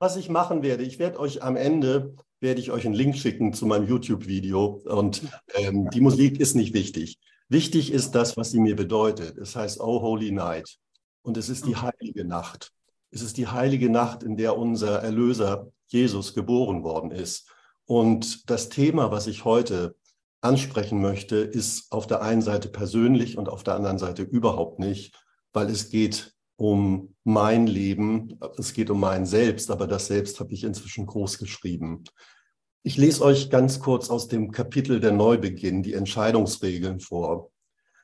was ich machen werde, ich werde euch am Ende, werde ich euch einen Link schicken zu meinem YouTube-Video und ähm, die Musik ist nicht wichtig. Wichtig ist das, was sie mir bedeutet. Es heißt Oh Holy Night und es ist die heilige Nacht. Es ist die heilige Nacht, in der unser Erlöser Jesus geboren worden ist. Und das Thema, was ich heute ansprechen möchte, ist auf der einen Seite persönlich und auf der anderen Seite überhaupt nicht, weil es geht um mein Leben, es geht um mein Selbst, aber das Selbst habe ich inzwischen groß geschrieben. Ich lese euch ganz kurz aus dem Kapitel der Neubeginn die Entscheidungsregeln vor.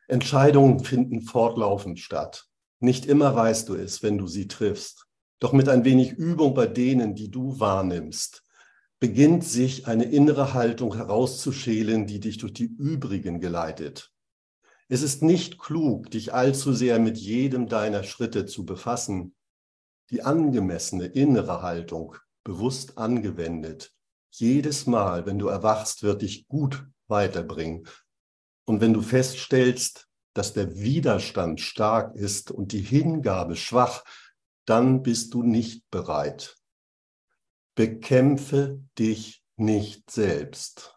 Entscheidungen finden fortlaufend statt. Nicht immer weißt du es, wenn du sie triffst. Doch mit ein wenig Übung bei denen, die du wahrnimmst, beginnt sich eine innere Haltung herauszuschälen, die dich durch die übrigen geleitet. Es ist nicht klug, dich allzu sehr mit jedem deiner Schritte zu befassen. Die angemessene innere Haltung, bewusst angewendet, jedes Mal, wenn du erwachst, wird dich gut weiterbringen. Und wenn du feststellst, dass der Widerstand stark ist und die Hingabe schwach, dann bist du nicht bereit. Bekämpfe dich nicht selbst.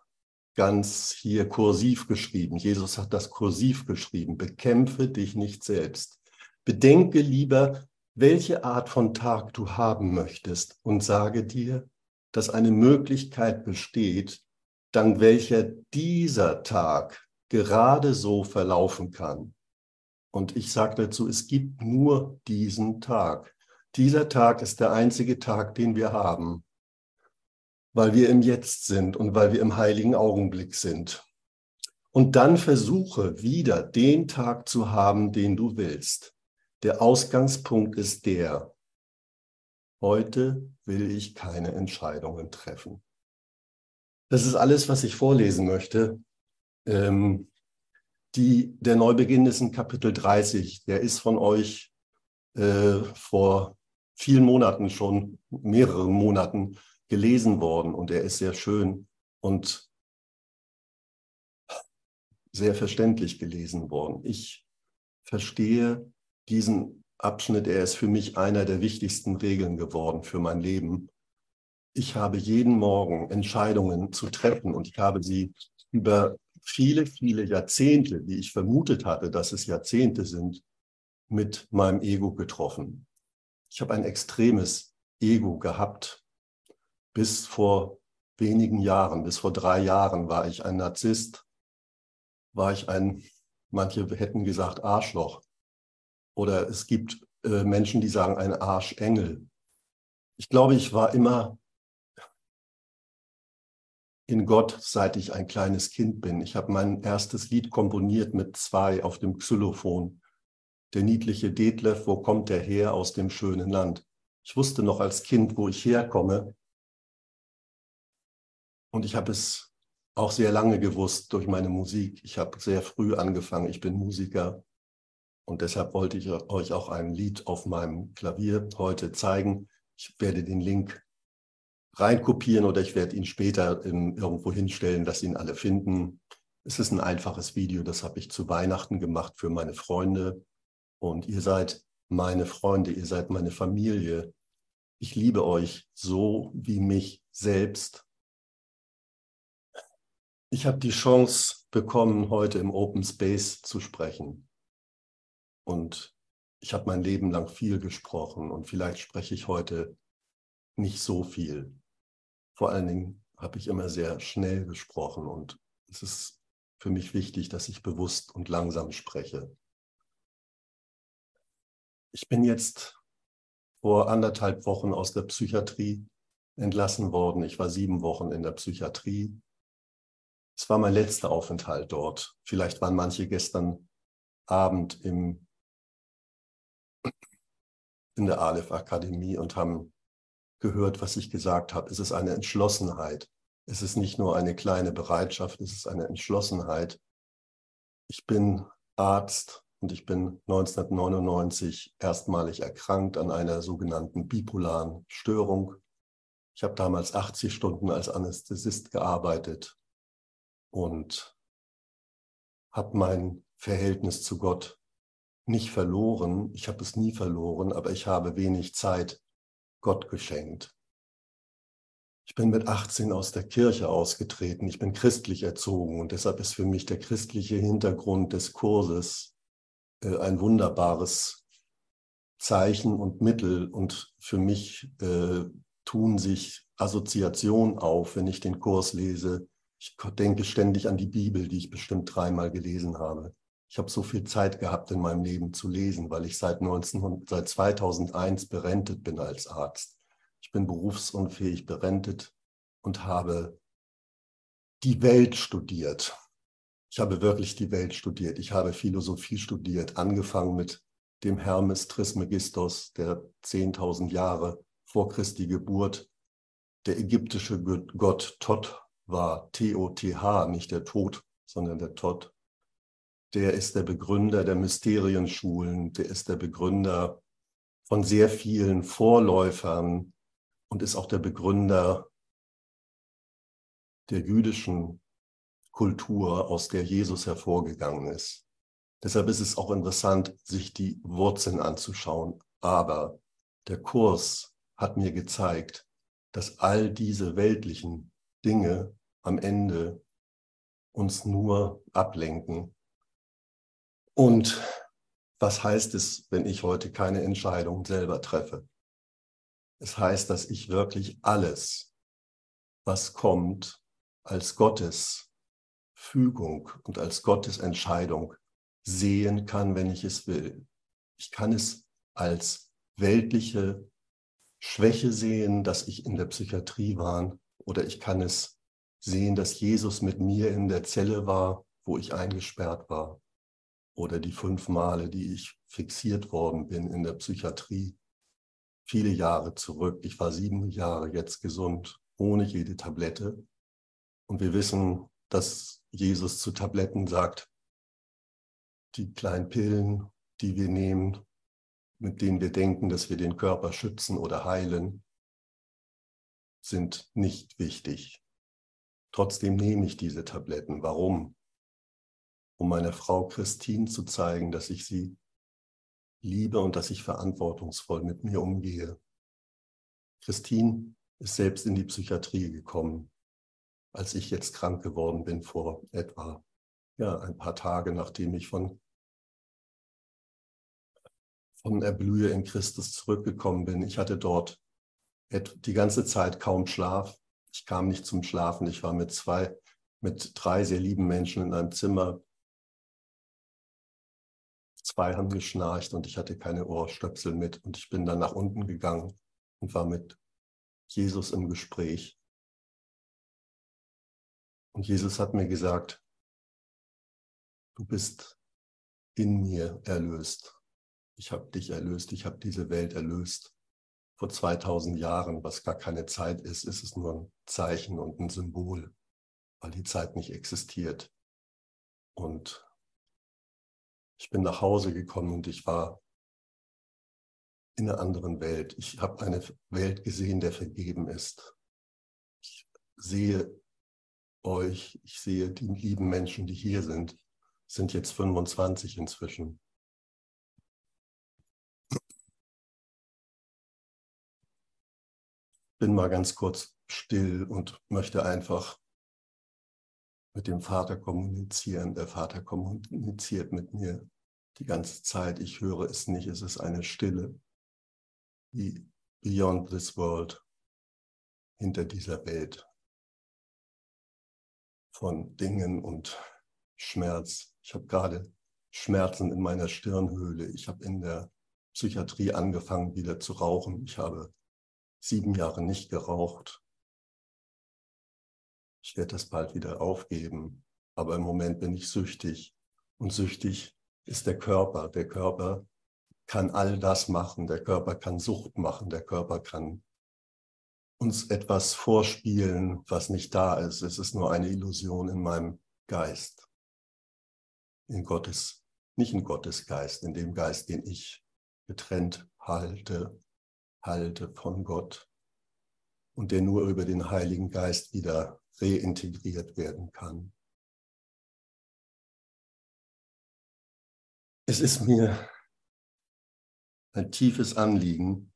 Ganz hier kursiv geschrieben. Jesus hat das kursiv geschrieben. Bekämpfe dich nicht selbst. Bedenke lieber, welche Art von Tag du haben möchtest und sage dir, dass eine Möglichkeit besteht, dank welcher dieser Tag gerade so verlaufen kann. Und ich sage dazu, es gibt nur diesen Tag. Dieser Tag ist der einzige Tag, den wir haben, weil wir im Jetzt sind und weil wir im heiligen Augenblick sind. Und dann versuche wieder den Tag zu haben, den du willst. Der Ausgangspunkt ist der, heute will ich keine Entscheidungen treffen. Das ist alles, was ich vorlesen möchte. Ähm, die, der Neubeginn ist in Kapitel 30. Der ist von euch äh, vor vielen Monaten schon, mehreren Monaten gelesen worden und er ist sehr schön und sehr verständlich gelesen worden. Ich verstehe diesen Abschnitt, er ist für mich einer der wichtigsten Regeln geworden für mein Leben. Ich habe jeden Morgen Entscheidungen zu treffen und ich habe sie über viele, viele Jahrzehnte, wie ich vermutet hatte, dass es Jahrzehnte sind, mit meinem Ego getroffen. Ich habe ein extremes Ego gehabt. Bis vor wenigen Jahren, bis vor drei Jahren war ich ein Narzisst, war ich ein, manche hätten gesagt Arschloch. Oder es gibt äh, Menschen, die sagen ein Arschengel. Ich glaube, ich war immer in Gott, seit ich ein kleines Kind bin. Ich habe mein erstes Lied komponiert mit zwei auf dem Xylophon. Der niedliche Detlef, wo kommt er her aus dem schönen Land? Ich wusste noch als Kind, wo ich herkomme. Und ich habe es auch sehr lange gewusst durch meine Musik. Ich habe sehr früh angefangen. Ich bin Musiker. Und deshalb wollte ich euch auch ein Lied auf meinem Klavier heute zeigen. Ich werde den Link reinkopieren oder ich werde ihn später in, irgendwo hinstellen, dass ihn alle finden. Es ist ein einfaches Video, das habe ich zu Weihnachten gemacht für meine Freunde. Und ihr seid meine Freunde, ihr seid meine Familie. Ich liebe euch so wie mich selbst. Ich habe die Chance bekommen, heute im Open Space zu sprechen. Und ich habe mein Leben lang viel gesprochen und vielleicht spreche ich heute nicht so viel. Vor allen Dingen habe ich immer sehr schnell gesprochen und es ist für mich wichtig, dass ich bewusst und langsam spreche. Ich bin jetzt vor anderthalb Wochen aus der Psychiatrie entlassen worden. Ich war sieben Wochen in der Psychiatrie. Es war mein letzter Aufenthalt dort. Vielleicht waren manche gestern Abend im, in der Aleph Akademie und haben gehört, was ich gesagt habe. Es ist eine Entschlossenheit. Es ist nicht nur eine kleine Bereitschaft, es ist eine Entschlossenheit. Ich bin Arzt und ich bin 1999 erstmalig erkrankt an einer sogenannten bipolaren Störung. Ich habe damals 80 Stunden als Anästhesist gearbeitet und habe mein Verhältnis zu Gott nicht verloren. Ich habe es nie verloren, aber ich habe wenig Zeit Gott geschenkt. Ich bin mit 18 aus der Kirche ausgetreten. Ich bin christlich erzogen und deshalb ist für mich der christliche Hintergrund des Kurses äh, ein wunderbares Zeichen und Mittel. Und für mich äh, tun sich Assoziationen auf, wenn ich den Kurs lese. Ich denke ständig an die Bibel, die ich bestimmt dreimal gelesen habe. Ich habe so viel Zeit gehabt in meinem Leben zu lesen, weil ich seit, 19, seit 2001 berentet bin als Arzt. Ich bin berufsunfähig berentet und habe die Welt studiert. Ich habe wirklich die Welt studiert. Ich habe Philosophie studiert, angefangen mit dem Hermes Trismegistos, der 10.000 Jahre vor Christi Geburt der ägyptische Gott Tot war, T-O-T-H, nicht der Tod, sondern der Tot. Der ist der Begründer der Mysterienschulen, der ist der Begründer von sehr vielen Vorläufern und ist auch der Begründer der jüdischen Kultur, aus der Jesus hervorgegangen ist. Deshalb ist es auch interessant, sich die Wurzeln anzuschauen. Aber der Kurs hat mir gezeigt, dass all diese weltlichen Dinge am Ende uns nur ablenken. Und was heißt es, wenn ich heute keine Entscheidung selber treffe? Es heißt, dass ich wirklich alles, was kommt, als Gottes Fügung und als Gottes Entscheidung sehen kann, wenn ich es will. Ich kann es als weltliche Schwäche sehen, dass ich in der Psychiatrie war, oder ich kann es sehen, dass Jesus mit mir in der Zelle war, wo ich eingesperrt war, oder die fünf Male, die ich fixiert worden bin in der Psychiatrie viele Jahre zurück. Ich war sieben Jahre jetzt gesund, ohne jede Tablette. Und wir wissen, dass Jesus zu Tabletten sagt, die kleinen Pillen, die wir nehmen, mit denen wir denken, dass wir den Körper schützen oder heilen, sind nicht wichtig. Trotzdem nehme ich diese Tabletten. Warum? Um meiner Frau Christine zu zeigen, dass ich sie liebe und dass ich verantwortungsvoll mit mir umgehe. Christine ist selbst in die Psychiatrie gekommen, als ich jetzt krank geworden bin vor etwa ja, ein paar Tage, nachdem ich von, von Erblühe in Christus zurückgekommen bin. Ich hatte dort die ganze Zeit kaum Schlaf. Ich kam nicht zum Schlafen. Ich war mit zwei, mit drei sehr lieben Menschen in einem Zimmer Zwei haben geschnarcht und ich hatte keine Ohrstöpsel mit. Und ich bin dann nach unten gegangen und war mit Jesus im Gespräch. Und Jesus hat mir gesagt, du bist in mir erlöst. Ich habe dich erlöst, ich habe diese Welt erlöst. Vor 2000 Jahren, was gar keine Zeit ist, ist es nur ein Zeichen und ein Symbol, weil die Zeit nicht existiert. Und ich bin nach Hause gekommen und ich war in einer anderen Welt. Ich habe eine Welt gesehen, der vergeben ist. Ich sehe euch, ich sehe die lieben Menschen, die hier sind, sind jetzt 25 inzwischen. Bin mal ganz kurz still und möchte einfach mit dem Vater kommunizieren. Der Vater kommuniziert mit mir die ganze Zeit. Ich höre es nicht. Es ist eine Stille, wie beyond this world, hinter dieser Welt von Dingen und Schmerz. Ich habe gerade Schmerzen in meiner Stirnhöhle. Ich habe in der Psychiatrie angefangen, wieder zu rauchen. Ich habe sieben Jahre nicht geraucht ich werde das bald wieder aufgeben, aber im Moment bin ich süchtig. Und süchtig ist der Körper. Der Körper kann all das machen. Der Körper kann Sucht machen. Der Körper kann uns etwas vorspielen, was nicht da ist. Es ist nur eine Illusion in meinem Geist. In Gottes, nicht in Gottes Geist, in dem Geist, den ich getrennt halte, halte von Gott und der nur über den Heiligen Geist wieder reintegriert werden kann. Es ist mir ein tiefes Anliegen,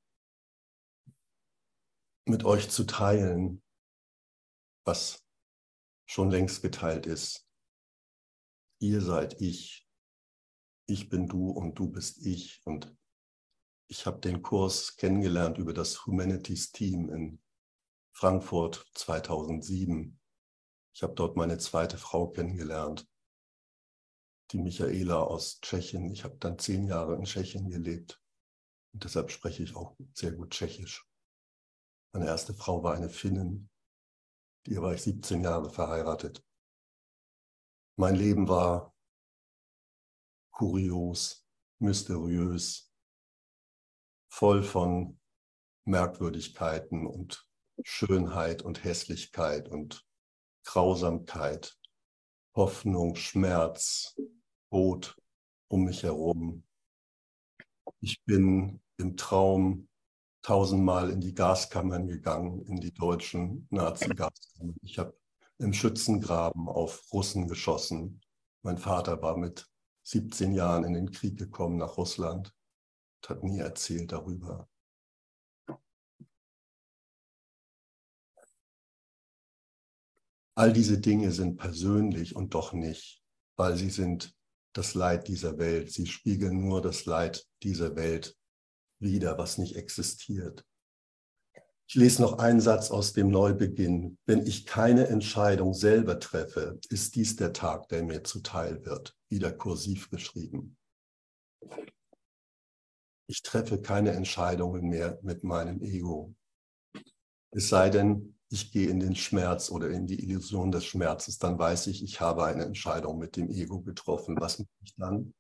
mit euch zu teilen, was schon längst geteilt ist. Ihr seid ich, ich bin du und du bist ich. Und ich habe den Kurs kennengelernt über das Humanities Team in Frankfurt 2007. Ich habe dort meine zweite Frau kennengelernt, die Michaela aus Tschechien. Ich habe dann zehn Jahre in Tschechien gelebt und deshalb spreche ich auch sehr gut Tschechisch. Meine erste Frau war eine Finnin, die war ich 17 Jahre verheiratet. Mein Leben war kurios, mysteriös, voll von Merkwürdigkeiten und Schönheit und Hässlichkeit und Grausamkeit, Hoffnung, Schmerz, Tod um mich herum. Ich bin im Traum tausendmal in die Gaskammern gegangen, in die deutschen Nazi-Gaskammern. Ich habe im Schützengraben auf Russen geschossen. Mein Vater war mit 17 Jahren in den Krieg gekommen nach Russland hat nie erzählt darüber. All diese Dinge sind persönlich und doch nicht, weil sie sind das Leid dieser Welt. Sie spiegeln nur das Leid dieser Welt wieder, was nicht existiert. Ich lese noch einen Satz aus dem Neubeginn. Wenn ich keine Entscheidung selber treffe, ist dies der Tag, der mir zuteil wird. Wieder kursiv geschrieben. Ich treffe keine Entscheidungen mehr mit meinem Ego. Es sei denn, ich gehe in den Schmerz oder in die Illusion des Schmerzes, dann weiß ich, ich habe eine Entscheidung mit dem Ego getroffen. Was mache ich dann?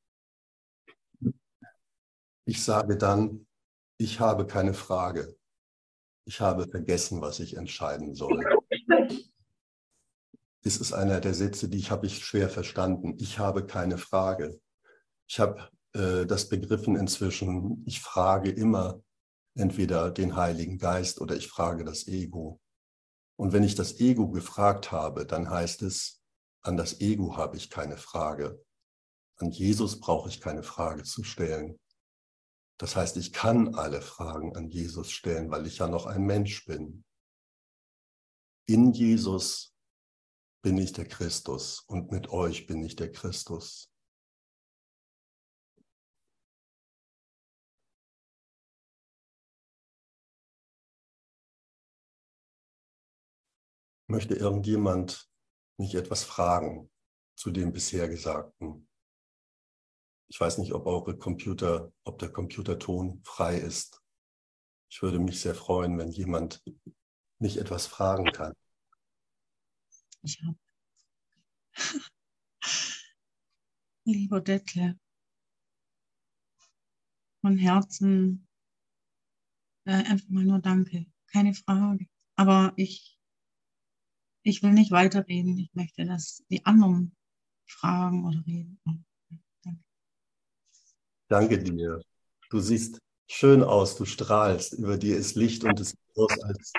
Ich sage dann, ich habe keine Frage. Ich habe vergessen, was ich entscheiden soll. Das ist einer der Sätze, die ich habe ich schwer verstanden. Ich habe keine Frage. Ich habe äh, das begriffen inzwischen. Ich frage immer entweder den Heiligen Geist oder ich frage das Ego. Und wenn ich das Ego gefragt habe, dann heißt es, an das Ego habe ich keine Frage. An Jesus brauche ich keine Frage zu stellen. Das heißt, ich kann alle Fragen an Jesus stellen, weil ich ja noch ein Mensch bin. In Jesus bin ich der Christus und mit euch bin ich der Christus. Möchte irgendjemand mich etwas fragen zu dem bisher Gesagten? Ich weiß nicht, ob eure Computer, ob der Computerton frei ist. Ich würde mich sehr freuen, wenn jemand mich etwas fragen kann. Ich habe. Lieber Detlef, von Herzen äh, einfach mal nur Danke. Keine Frage. Aber ich, ich will nicht weiterreden. Ich möchte, dass die anderen fragen oder reden. Danke dir. Du siehst schön aus, du strahlst. Über dir ist Licht und es sieht aus, als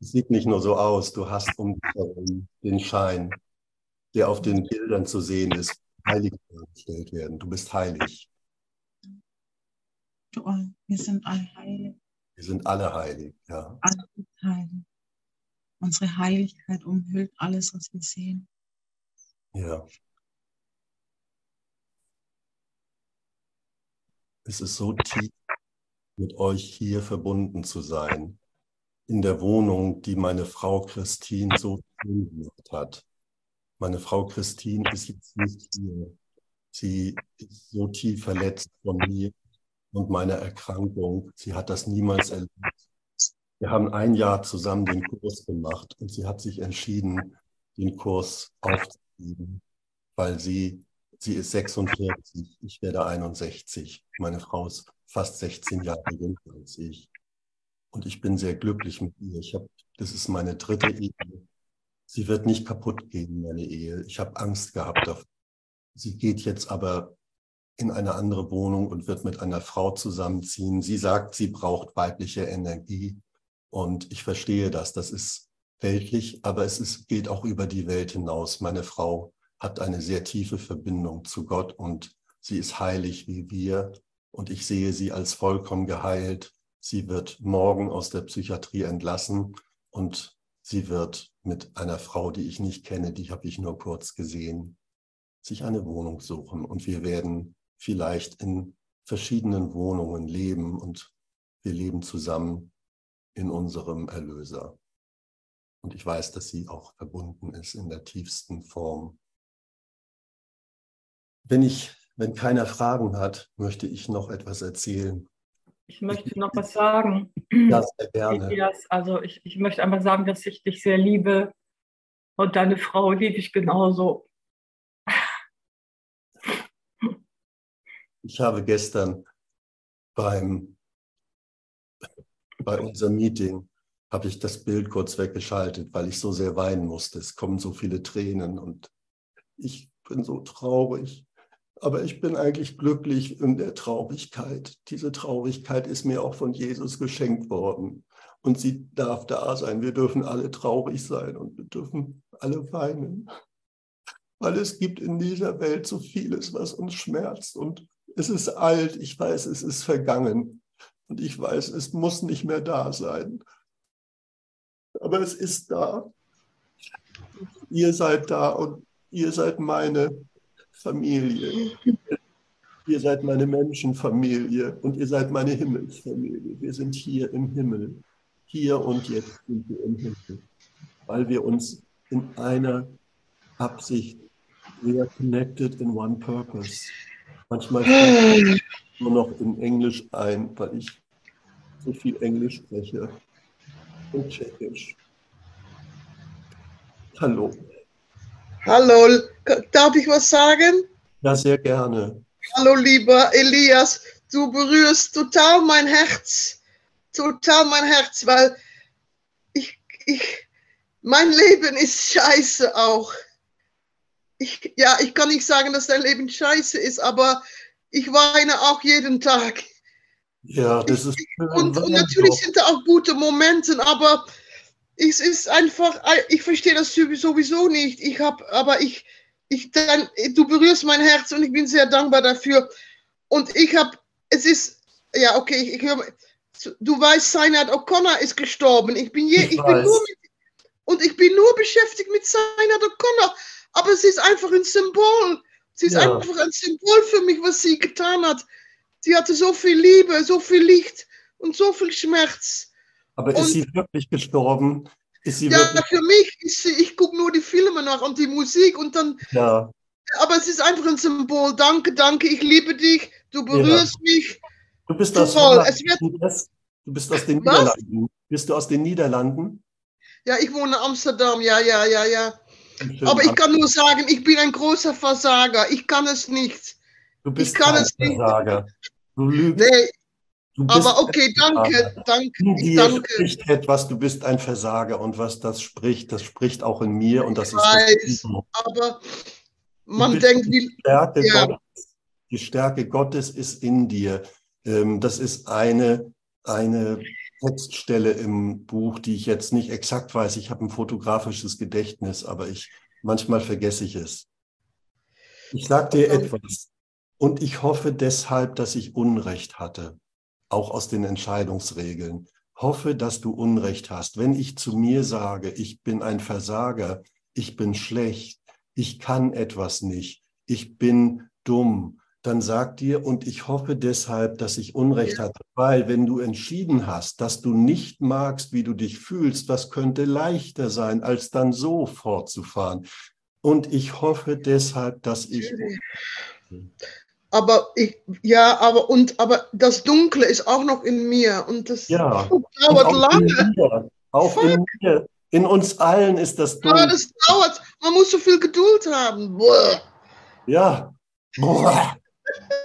es sieht nicht nur so aus. Du hast um dich herum den Schein, der auf den Bildern zu sehen ist, heilig dargestellt werden. Du bist heilig. Du, wir sind alle heilig. Wir sind alle heilig, ja. Alle heilig. Unsere Heiligkeit umhüllt alles, was wir sehen. Ja. Es ist so tief, mit euch hier verbunden zu sein, in der Wohnung, die meine Frau Christine so schön gemacht hat. Meine Frau Christine ist jetzt nicht hier. Sie ist so tief verletzt von mir und meiner Erkrankung. Sie hat das niemals erlebt. Wir haben ein Jahr zusammen den Kurs gemacht und sie hat sich entschieden, den Kurs aufzugeben, weil sie Sie ist 46, ich werde 61. Meine Frau ist fast 16 Jahre jünger als ich. Und ich bin sehr glücklich mit ihr. Ich hab, das ist meine dritte Ehe. Sie wird nicht kaputt gehen, meine Ehe. Ich habe Angst gehabt davor. Sie geht jetzt aber in eine andere Wohnung und wird mit einer Frau zusammenziehen. Sie sagt, sie braucht weibliche Energie. Und ich verstehe das. Das ist weltlich, aber es ist, geht auch über die Welt hinaus. Meine Frau hat eine sehr tiefe Verbindung zu Gott und sie ist heilig wie wir und ich sehe sie als vollkommen geheilt. Sie wird morgen aus der Psychiatrie entlassen und sie wird mit einer Frau, die ich nicht kenne, die habe ich nur kurz gesehen, sich eine Wohnung suchen und wir werden vielleicht in verschiedenen Wohnungen leben und wir leben zusammen in unserem Erlöser. Und ich weiß, dass sie auch verbunden ist in der tiefsten Form. Wenn ich, wenn keiner Fragen hat, möchte ich noch etwas erzählen. Ich möchte noch was sagen. Ja, sehr gerne. Also ich, ich möchte einmal sagen, dass ich dich sehr liebe und deine Frau liebe ich genauso. Ich habe gestern beim, bei unserem Meeting habe ich das Bild kurz weggeschaltet, weil ich so sehr weinen musste. Es kommen so viele Tränen und ich bin so traurig. Aber ich bin eigentlich glücklich in der Traurigkeit. Diese Traurigkeit ist mir auch von Jesus geschenkt worden. Und sie darf da sein. Wir dürfen alle traurig sein und wir dürfen alle weinen. Weil es gibt in dieser Welt so vieles, was uns schmerzt. Und es ist alt. Ich weiß, es ist vergangen. Und ich weiß, es muss nicht mehr da sein. Aber es ist da. Ihr seid da und ihr seid meine Familie. Ihr seid meine Menschenfamilie und ihr seid meine Himmelsfamilie. Wir sind hier im Himmel. Hier und jetzt sind wir im Himmel. Weil wir uns in einer Absicht, we are connected in one purpose. Manchmal nur noch in Englisch ein, weil ich so viel Englisch spreche und Tschechisch. Hallo. Hallo, darf ich was sagen? Ja, sehr gerne. Hallo, lieber Elias, du berührst total mein Herz. Total mein Herz, weil ich, ich, mein Leben ist scheiße auch. Ich, ja, ich kann nicht sagen, dass dein Leben scheiße ist, aber ich weine auch jeden Tag. Ja, das ist. Und, und natürlich sind da auch gute Momente, aber es ist einfach, ich verstehe das sowieso nicht. Ich habe, aber ich, ich dann, du berührst mein Herz und ich bin sehr dankbar dafür. Und ich habe, es ist, ja, okay, ich, ich höre, du weißt, Seinat O'Connor ist gestorben. Ich bin je, ich, ich bin nur mit, und ich bin nur beschäftigt mit Seinat O'Connor. Aber es ist einfach ein Symbol. Sie ist ja. einfach ein Symbol für mich, was sie getan hat. Sie hatte so viel Liebe, so viel Licht und so viel Schmerz. Aber und, ist sie wirklich gestorben? Ist sie ja, wirklich... für mich ist sie, ich gucke nur die Filme nach und die Musik und dann. Ja. Aber es ist einfach ein Symbol. Danke, danke, ich liebe dich, du berührst ja. mich. Du bist. Es wird, du bist aus den Was? Niederlanden. Bist du aus den Niederlanden? Ja, ich wohne in Amsterdam, ja, ja, ja, ja. Aber ich kann nur sagen, ich bin ein großer Versager. Ich kann es nicht. Du bist ich kann es Versager. Nicht. Du lügst. Nee, aber okay, danke, danke. In danke. spricht etwas, du bist ein Versager und was das spricht, das spricht auch in mir und das ich ist weiß, aber man denkt, die Stärke, ja. Gottes, die Stärke Gottes ist in dir. Ähm, das ist eine, eine Textstelle im Buch, die ich jetzt nicht exakt weiß. Ich habe ein fotografisches Gedächtnis, aber ich manchmal vergesse ich es. Ich sage dir etwas und ich hoffe deshalb, dass ich Unrecht hatte auch aus den Entscheidungsregeln. Hoffe, dass du Unrecht hast. Wenn ich zu mir sage, ich bin ein Versager, ich bin schlecht, ich kann etwas nicht, ich bin dumm, dann sag dir, und ich hoffe deshalb, dass ich Unrecht hatte, weil wenn du entschieden hast, dass du nicht magst, wie du dich fühlst, was könnte leichter sein, als dann so fortzufahren. Und ich hoffe deshalb, dass ich aber ich, ja, aber und aber das Dunkle ist auch noch in mir und das ja. dauert auch lange. In auch in mir. In uns allen ist das Dunkle. Aber das dauert. Man muss so viel Geduld haben. Boah. Ja. Boah.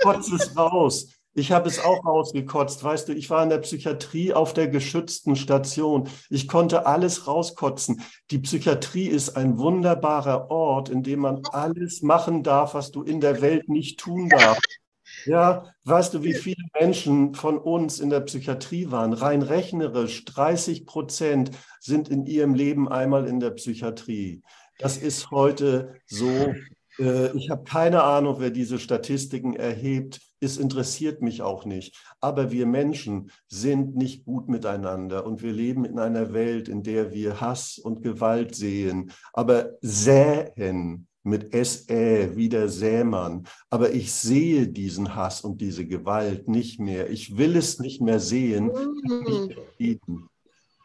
Kotz es raus. Ich habe es auch rausgekotzt. Weißt du, ich war in der Psychiatrie auf der geschützten Station. Ich konnte alles rauskotzen. Die Psychiatrie ist ein wunderbarer Ort, in dem man alles machen darf, was du in der Welt nicht tun darfst. Ja, weißt du, wie viele Menschen von uns in der Psychiatrie waren? Rein rechnerisch, 30 Prozent sind in ihrem Leben einmal in der Psychiatrie. Das ist heute so. Äh, ich habe keine Ahnung, wer diese Statistiken erhebt. Es interessiert mich auch nicht. Aber wir Menschen sind nicht gut miteinander und wir leben in einer Welt, in der wir Hass und Gewalt sehen. Aber säen mit SE wie der Sämann. Aber ich sehe diesen Hass und diese Gewalt nicht mehr. Ich will es nicht mehr sehen. Mhm.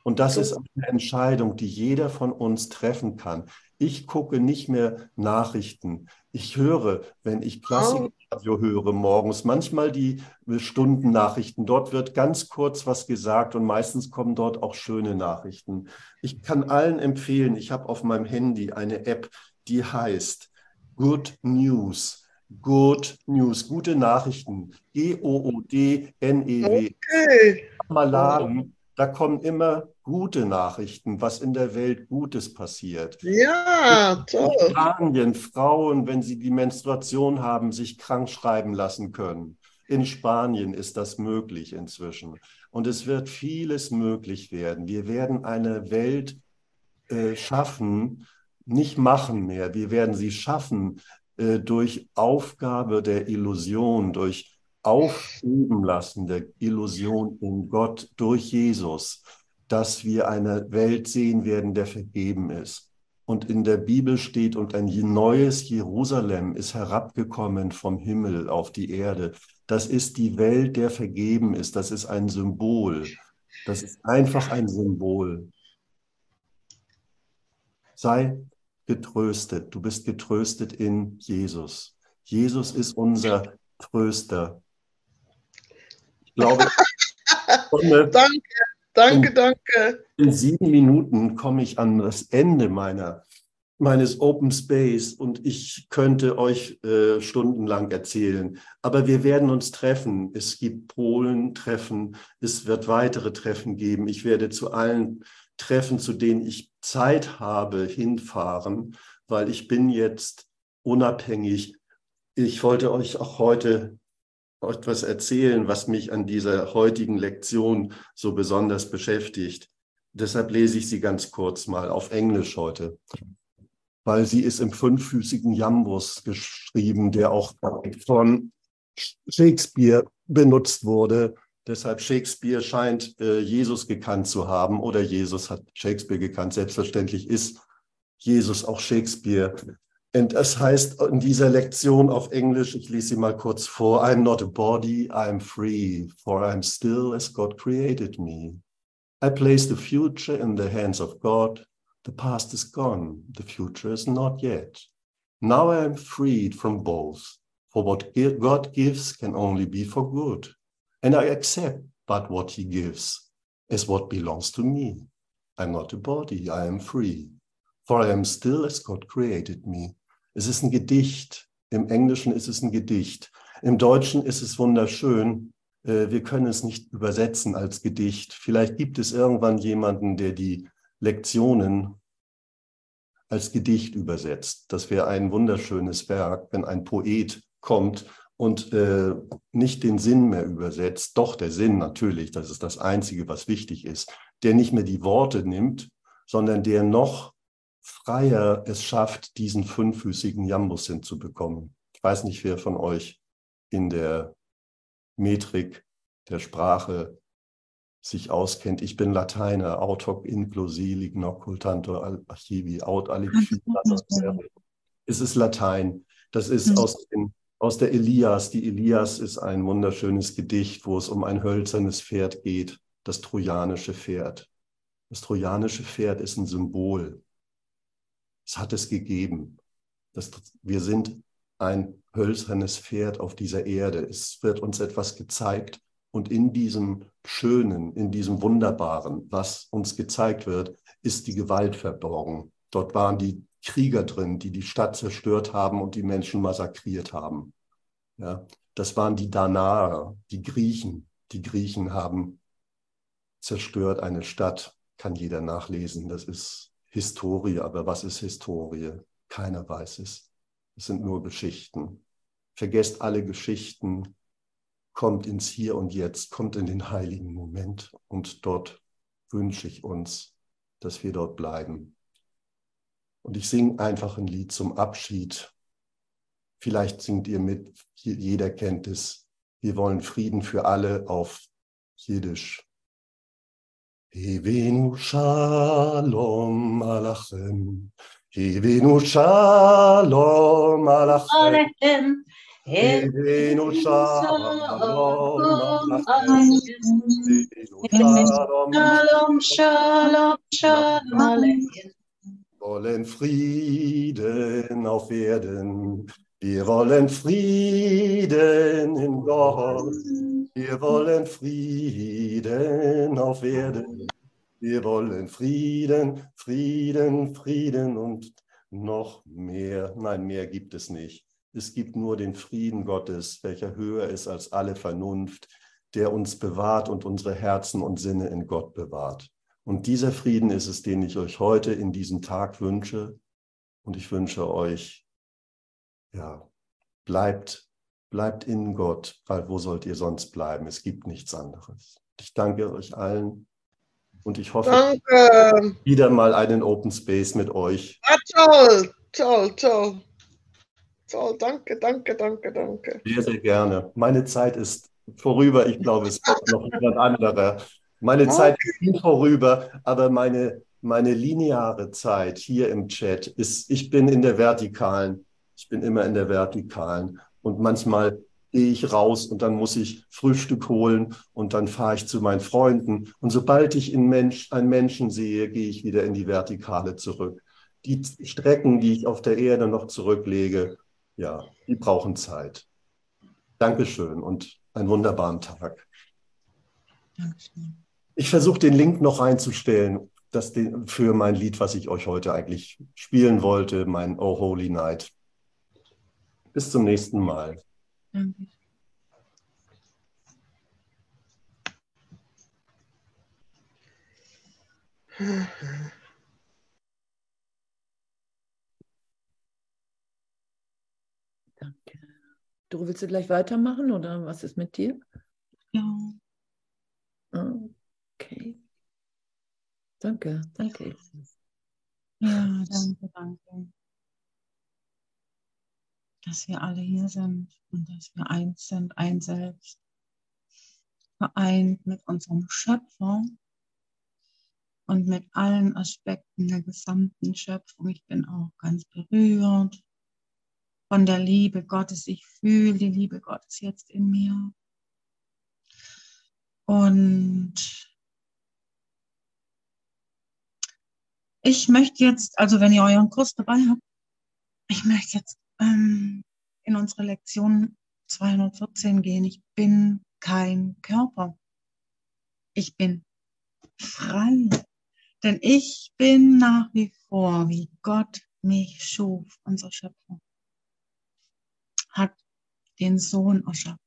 Und das ist eine Entscheidung, die jeder von uns treffen kann. Ich gucke nicht mehr Nachrichten. Ich höre, wenn ich Klassikradio höre morgens, manchmal die Stundennachrichten. Dort wird ganz kurz was gesagt und meistens kommen dort auch schöne Nachrichten. Ich kann allen empfehlen, ich habe auf meinem Handy eine App, die heißt Good News. Good News, gute Nachrichten. G-O-O-D-N-E-W. Okay. Mal laden, da kommen immer gute Nachrichten, was in der Welt Gutes passiert. Ja, toll. In Spanien Frauen, wenn sie die Menstruation haben, sich krank schreiben lassen können. In Spanien ist das möglich inzwischen. Und es wird vieles möglich werden. Wir werden eine Welt äh, schaffen, nicht machen mehr. Wir werden sie schaffen äh, durch Aufgabe der Illusion, durch Aufgeben lassen der Illusion in Gott durch Jesus, dass wir eine Welt sehen werden, der vergeben ist. Und in der Bibel steht, und ein neues Jerusalem ist herabgekommen vom Himmel auf die Erde. Das ist die Welt, der vergeben ist. Das ist ein Symbol. Das ist einfach ein Symbol. Sei getröstet. Du bist getröstet in Jesus. Jesus ist unser Tröster. Ich glaube, danke, danke, danke. In sieben Minuten komme ich an das Ende meiner, meines Open Space und ich könnte euch äh, stundenlang erzählen. Aber wir werden uns treffen. Es gibt Polen-Treffen. Es wird weitere Treffen geben. Ich werde zu allen Treffen, zu denen ich Zeit habe, hinfahren, weil ich bin jetzt unabhängig. Ich wollte euch auch heute etwas erzählen, was mich an dieser heutigen Lektion so besonders beschäftigt. Deshalb lese ich sie ganz kurz mal auf Englisch heute, weil sie ist im fünffüßigen Jambus geschrieben, der auch von Shakespeare benutzt wurde Deshalb Shakespeare scheint äh, Jesus gekannt zu haben oder Jesus hat Shakespeare gekannt. Selbstverständlich ist Jesus auch Shakespeare. Und es heißt in dieser Lektion auf Englisch, ich lese sie mal kurz vor, I'm not a body, I'm free, for I'm still as God created me. I place the future in the hands of God. The past is gone, the future is not yet. Now I am freed from both, for what God gives can only be for good. And I accept but what he gives as what belongs to me. I'm not a body, I am free. For I am still as God created me. Es ist ein Gedicht. Im Englischen ist es ein Gedicht. Im Deutschen ist es wunderschön. Äh, wir können es nicht übersetzen als Gedicht. Vielleicht gibt es irgendwann jemanden, der die Lektionen als Gedicht übersetzt. Das wäre ein wunderschönes Werk, wenn ein Poet kommt und äh, nicht den Sinn mehr übersetzt, doch der Sinn natürlich, das ist das Einzige, was wichtig ist, der nicht mehr die Worte nimmt, sondern der noch freier es schafft, diesen fünffüßigen Jambus hinzubekommen. Ich weiß nicht, wer von euch in der Metrik der Sprache sich auskennt. Ich bin Lateiner, aut hoc inclusi lignoc cultanto archivi, aut aliquid. Es ist Latein. Das ist mhm. aus den aus der Elias. Die Elias ist ein wunderschönes Gedicht, wo es um ein hölzernes Pferd geht, das trojanische Pferd. Das trojanische Pferd ist ein Symbol. Es hat es gegeben. Das, wir sind ein hölzernes Pferd auf dieser Erde. Es wird uns etwas gezeigt und in diesem Schönen, in diesem Wunderbaren, was uns gezeigt wird, ist die Gewalt verborgen. Dort waren die Krieger drin, die die Stadt zerstört haben und die Menschen massakriert haben. Ja, das waren die Danaer, die Griechen. Die Griechen haben zerstört eine Stadt, kann jeder nachlesen. Das ist Historie, aber was ist Historie? Keiner weiß es. Es sind nur Geschichten. Vergesst alle Geschichten, kommt ins Hier und Jetzt, kommt in den heiligen Moment und dort wünsche ich uns, dass wir dort bleiben. Und ich singe einfach ein Lied zum Abschied. Vielleicht singt ihr mit, jeder kennt es. Wir wollen Frieden für alle auf Jiddisch. Hevenu Shalom Alachem. Hevenu Shalom Alachem. Hevenu Shalom Alachem. Shalom, Shalom, Aleichem. wollen Frieden auf Erden. Wir wollen Frieden in Gott. Wir wollen Frieden auf Erden. Wir wollen Frieden, Frieden, Frieden und noch mehr. Nein, mehr gibt es nicht. Es gibt nur den Frieden Gottes, welcher höher ist als alle Vernunft, der uns bewahrt und unsere Herzen und Sinne in Gott bewahrt. Und dieser Frieden ist es, den ich euch heute in diesem Tag wünsche. Und ich wünsche euch, ja, bleibt, bleibt in Gott, weil wo sollt ihr sonst bleiben? Es gibt nichts anderes. Ich danke euch allen und ich hoffe, Danke. wieder mal einen Open Space mit euch. Ah, toll, toll, toll. Toll, danke, danke, danke, danke. Sehr, sehr gerne. Meine Zeit ist vorüber. Ich glaube, es kommt noch jemand anderer. Meine Zeit ist vorüber, aber meine, meine lineare Zeit hier im Chat ist, ich bin in der Vertikalen. Ich bin immer in der Vertikalen. Und manchmal gehe ich raus und dann muss ich Frühstück holen und dann fahre ich zu meinen Freunden. Und sobald ich in Mensch, einen Menschen sehe, gehe ich wieder in die Vertikale zurück. Die Strecken, die ich auf der Erde noch zurücklege, ja, die brauchen Zeit. Dankeschön und einen wunderbaren Tag. Dankeschön. Ich versuche den Link noch reinzustellen, das für mein Lied, was ich euch heute eigentlich spielen wollte, mein Oh Holy Night. Bis zum nächsten Mal. Danke. Danke. Du willst du gleich weitermachen oder was ist mit dir? Ja, Okay. Danke, danke. ja, danke, danke. Dass wir alle hier sind und dass wir eins sind, ein Selbst. Vereint mit unserem Schöpfer und mit allen Aspekten der gesamten Schöpfung. Ich bin auch ganz berührt von der Liebe Gottes. Ich fühle die Liebe Gottes jetzt in mir. Und ich möchte jetzt, also wenn ihr euren Kurs dabei habt, ich möchte jetzt ähm, in unsere Lektion 214 gehen. Ich bin kein Körper. Ich bin frei. Denn ich bin nach wie vor, wie Gott mich schuf, unser Schöpfer, hat den Sohn erschaffen.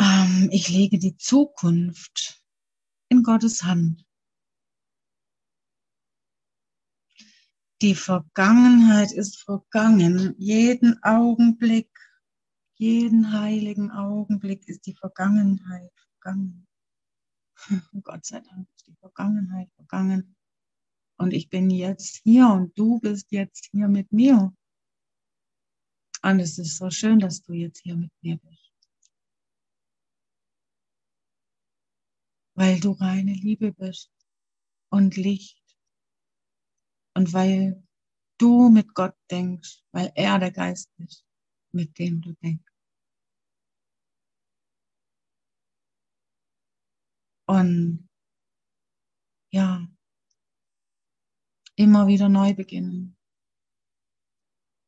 Ähm, ich lege die Zukunft in Gottes Hand. Die Vergangenheit ist vergangen. Jeden Augenblick, jeden heiligen Augenblick ist die Vergangenheit vergangen. Gott sei Dank ist die Vergangenheit vergangen. Und ich bin jetzt hier und du bist jetzt hier mit mir. Und es ist so schön, dass du jetzt hier mit mir bist. Weil du reine Liebe bist und Licht. Und weil du mit Gott denkst, weil er der Geist ist, mit dem du denkst. Und ja, immer wieder neu beginnen.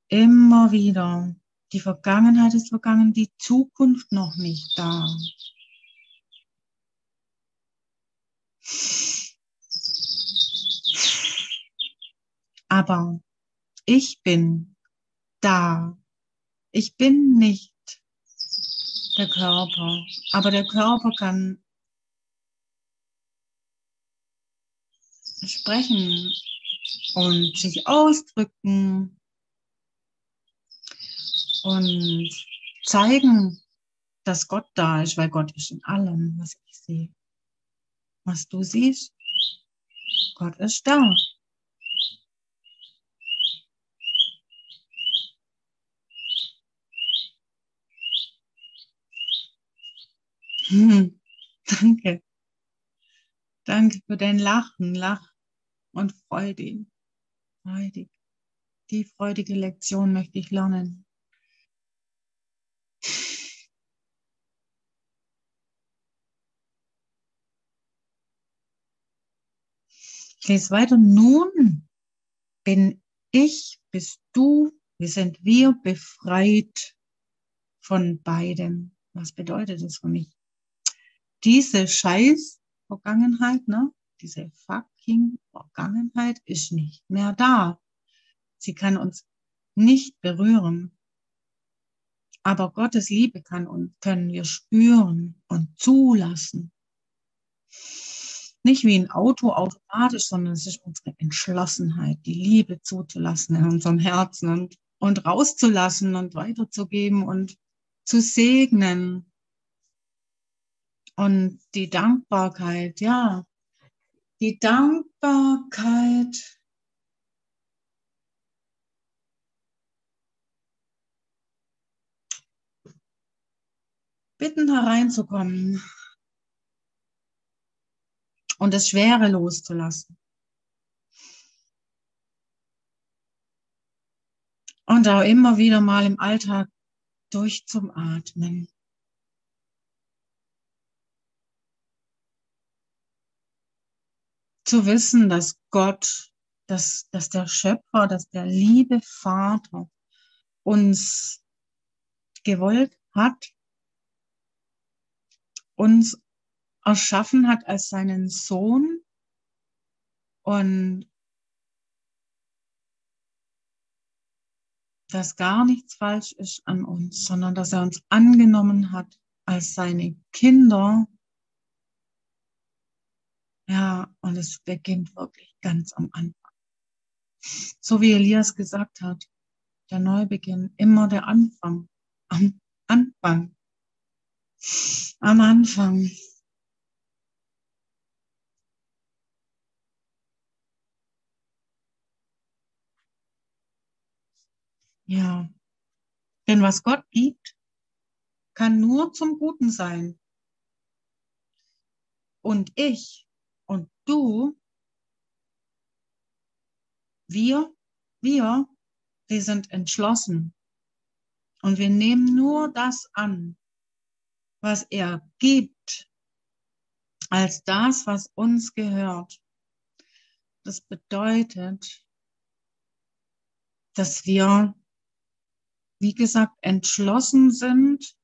Immer wieder. Die Vergangenheit ist vergangen, die Zukunft noch nicht da. Aber ich bin da. Ich bin nicht der Körper, aber der Körper kann sprechen und sich ausdrücken und zeigen, dass Gott da ist, weil Gott ist in allem, was ich sehe. Was du siehst, Gott ist da. Danke. Danke für dein Lachen, Lach und freudig. Freudig. Die freudige Lektion möchte ich lernen. Ich lese weiter. Nun bin ich, bist du, wir sind wir befreit von beidem. Was bedeutet das für mich? Diese scheiß Vergangenheit, ne? diese fucking Vergangenheit ist nicht mehr da. Sie kann uns nicht berühren. Aber Gottes Liebe kann und können wir spüren und zulassen. Nicht wie ein Auto automatisch, sondern es ist unsere Entschlossenheit, die Liebe zuzulassen in unserem Herzen und, und rauszulassen und weiterzugeben und zu segnen. Und die Dankbarkeit, ja, die Dankbarkeit. Bitten hereinzukommen und das Schwere loszulassen. Und auch immer wieder mal im Alltag durchzumatmen. Zu wissen, dass Gott, dass, dass der Schöpfer, dass der liebe Vater uns gewollt hat, uns erschaffen hat als seinen Sohn und dass gar nichts falsch ist an uns, sondern dass er uns angenommen hat als seine Kinder. Ja, und es beginnt wirklich ganz am Anfang. So wie Elias gesagt hat, der Neubeginn, immer der Anfang, am Anfang, am Anfang. Ja, denn was Gott gibt, kann nur zum Guten sein. Und ich du, wir, wir, wir sind entschlossen. Und wir nehmen nur das an, was er gibt, als das, was uns gehört. Das bedeutet, dass wir wie gesagt, entschlossen sind,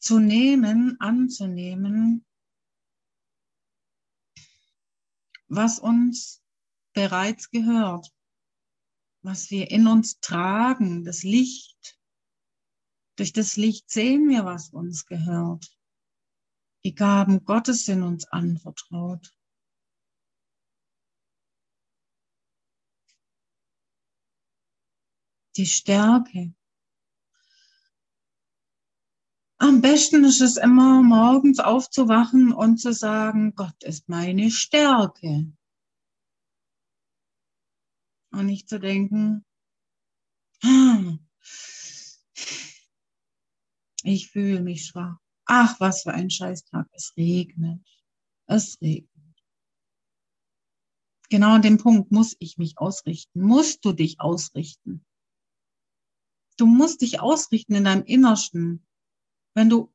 zu nehmen, anzunehmen, was uns bereits gehört, was wir in uns tragen, das Licht. Durch das Licht sehen wir, was uns gehört. Die Gaben Gottes sind uns anvertraut. die Stärke. Am besten ist es immer, morgens aufzuwachen und zu sagen, Gott ist meine Stärke. Und nicht zu denken, hm, ich fühle mich schwach. Ach, was für ein Scheißtag. Es regnet. Es regnet. Genau an dem Punkt muss ich mich ausrichten. Musst du dich ausrichten. Du musst dich ausrichten in deinem Innersten. Wenn du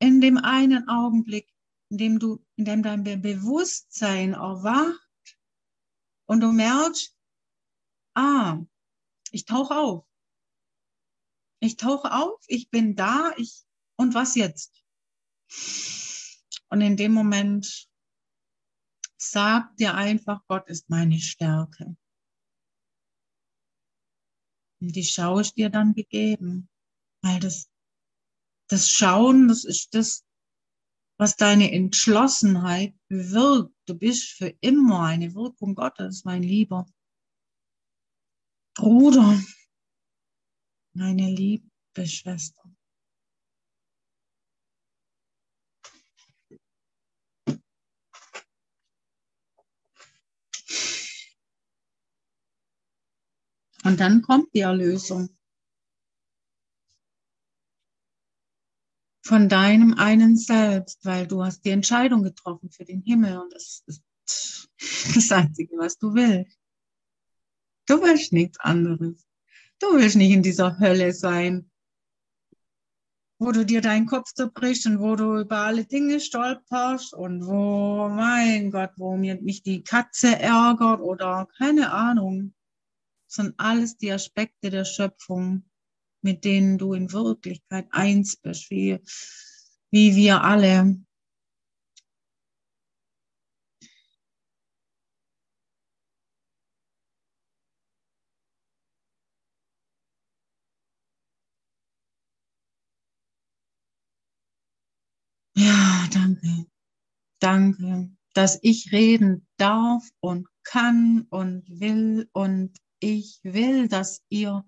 in dem einen Augenblick, in dem du, in dem dein Bewusstsein erwacht und du merkst, ah, ich tauche auf. Ich tauche auf, ich bin da, ich, und was jetzt? Und in dem Moment sag dir einfach, Gott ist meine Stärke. Und die Schau ist dir dann gegeben. Weil das, das Schauen, das ist das, was deine Entschlossenheit bewirkt. Du bist für immer eine Wirkung Gottes, mein Lieber. Bruder, meine liebe Schwester. Und dann kommt die Erlösung. Von deinem einen Selbst, weil du hast die Entscheidung getroffen für den Himmel und das ist das Einzige, was du willst. Du willst nichts anderes. Du willst nicht in dieser Hölle sein, wo du dir deinen Kopf zerbrichst und wo du über alle Dinge stolperst und wo, mein Gott, wo mich die Katze ärgert oder keine Ahnung. Das sind alles die Aspekte der Schöpfung, mit denen du in Wirklichkeit eins bist, wie, wie wir alle. Ja, danke. Danke, dass ich reden darf und kann und will und ich will, dass ihr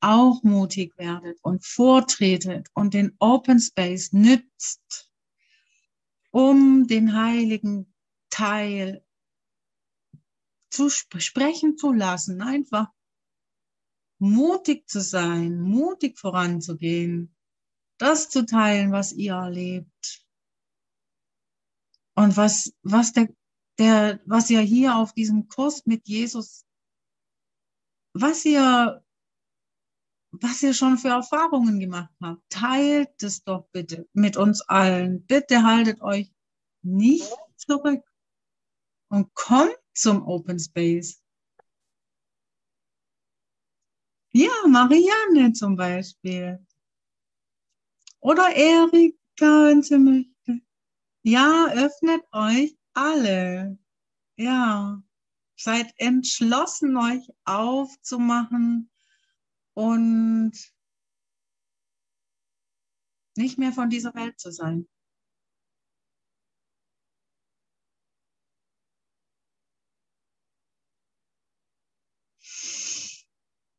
auch mutig werdet und vortretet und den Open Space nützt, um den heiligen Teil zu sprechen zu lassen, einfach mutig zu sein, mutig voranzugehen, das zu teilen, was ihr erlebt. Und was, was der, der, was ihr hier auf diesem Kurs mit Jesus, was ihr was ihr schon für Erfahrungen gemacht habt. Teilt es doch bitte mit uns allen. Bitte haltet euch nicht zurück und kommt zum Open Space. Ja, Marianne zum Beispiel. Oder Erika, wenn sie möchte. Ja, öffnet euch alle. Ja, seid entschlossen, euch aufzumachen und nicht mehr von dieser Welt zu sein.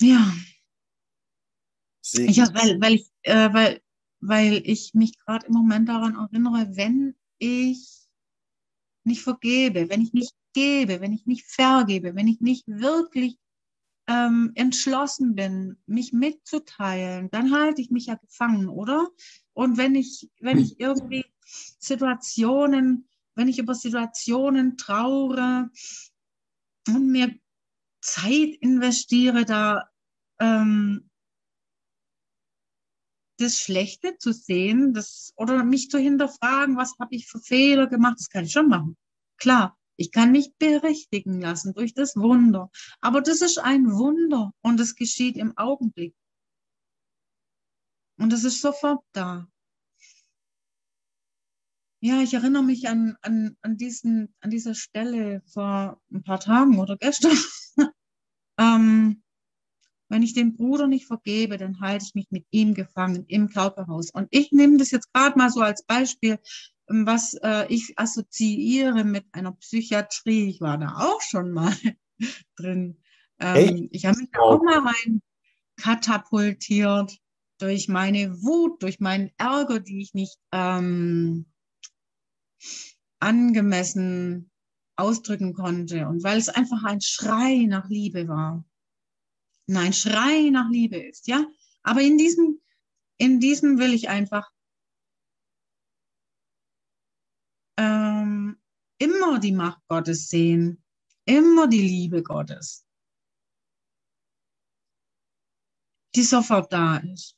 Ja. Ich, weil, weil, ich, äh, weil, weil ich mich gerade im Moment daran erinnere, wenn ich nicht vergebe, wenn ich nicht gebe, wenn ich nicht vergebe, wenn ich nicht wirklich ähm, entschlossen bin, mich mitzuteilen, dann halte ich mich ja gefangen, oder? Und wenn ich, wenn ich irgendwie Situationen, wenn ich über Situationen traure und mir Zeit investiere, da ähm, das Schlechte zu sehen, das, oder mich zu hinterfragen, was habe ich für Fehler gemacht, das kann ich schon machen. Klar, ich kann mich berichtigen lassen durch das Wunder. Aber das ist ein Wunder und es geschieht im Augenblick. Und es ist sofort da. Ja, ich erinnere mich an, an, an, diesen, an dieser Stelle vor ein paar Tagen oder gestern. ähm, wenn ich dem Bruder nicht vergebe, dann halte ich mich mit ihm gefangen im Körperhaus. Und ich nehme das jetzt gerade mal so als Beispiel was äh, ich assoziiere mit einer Psychiatrie. Ich war da auch schon mal drin. Ähm, ich habe mich da auch mal rein katapultiert durch meine Wut, durch meinen Ärger, die ich nicht ähm, angemessen ausdrücken konnte. Und weil es einfach ein Schrei nach Liebe war. Nein, Schrei nach Liebe ist, ja. Aber in diesem, in diesem will ich einfach ähm, immer die Macht Gottes sehen, immer die Liebe Gottes, die sofort da ist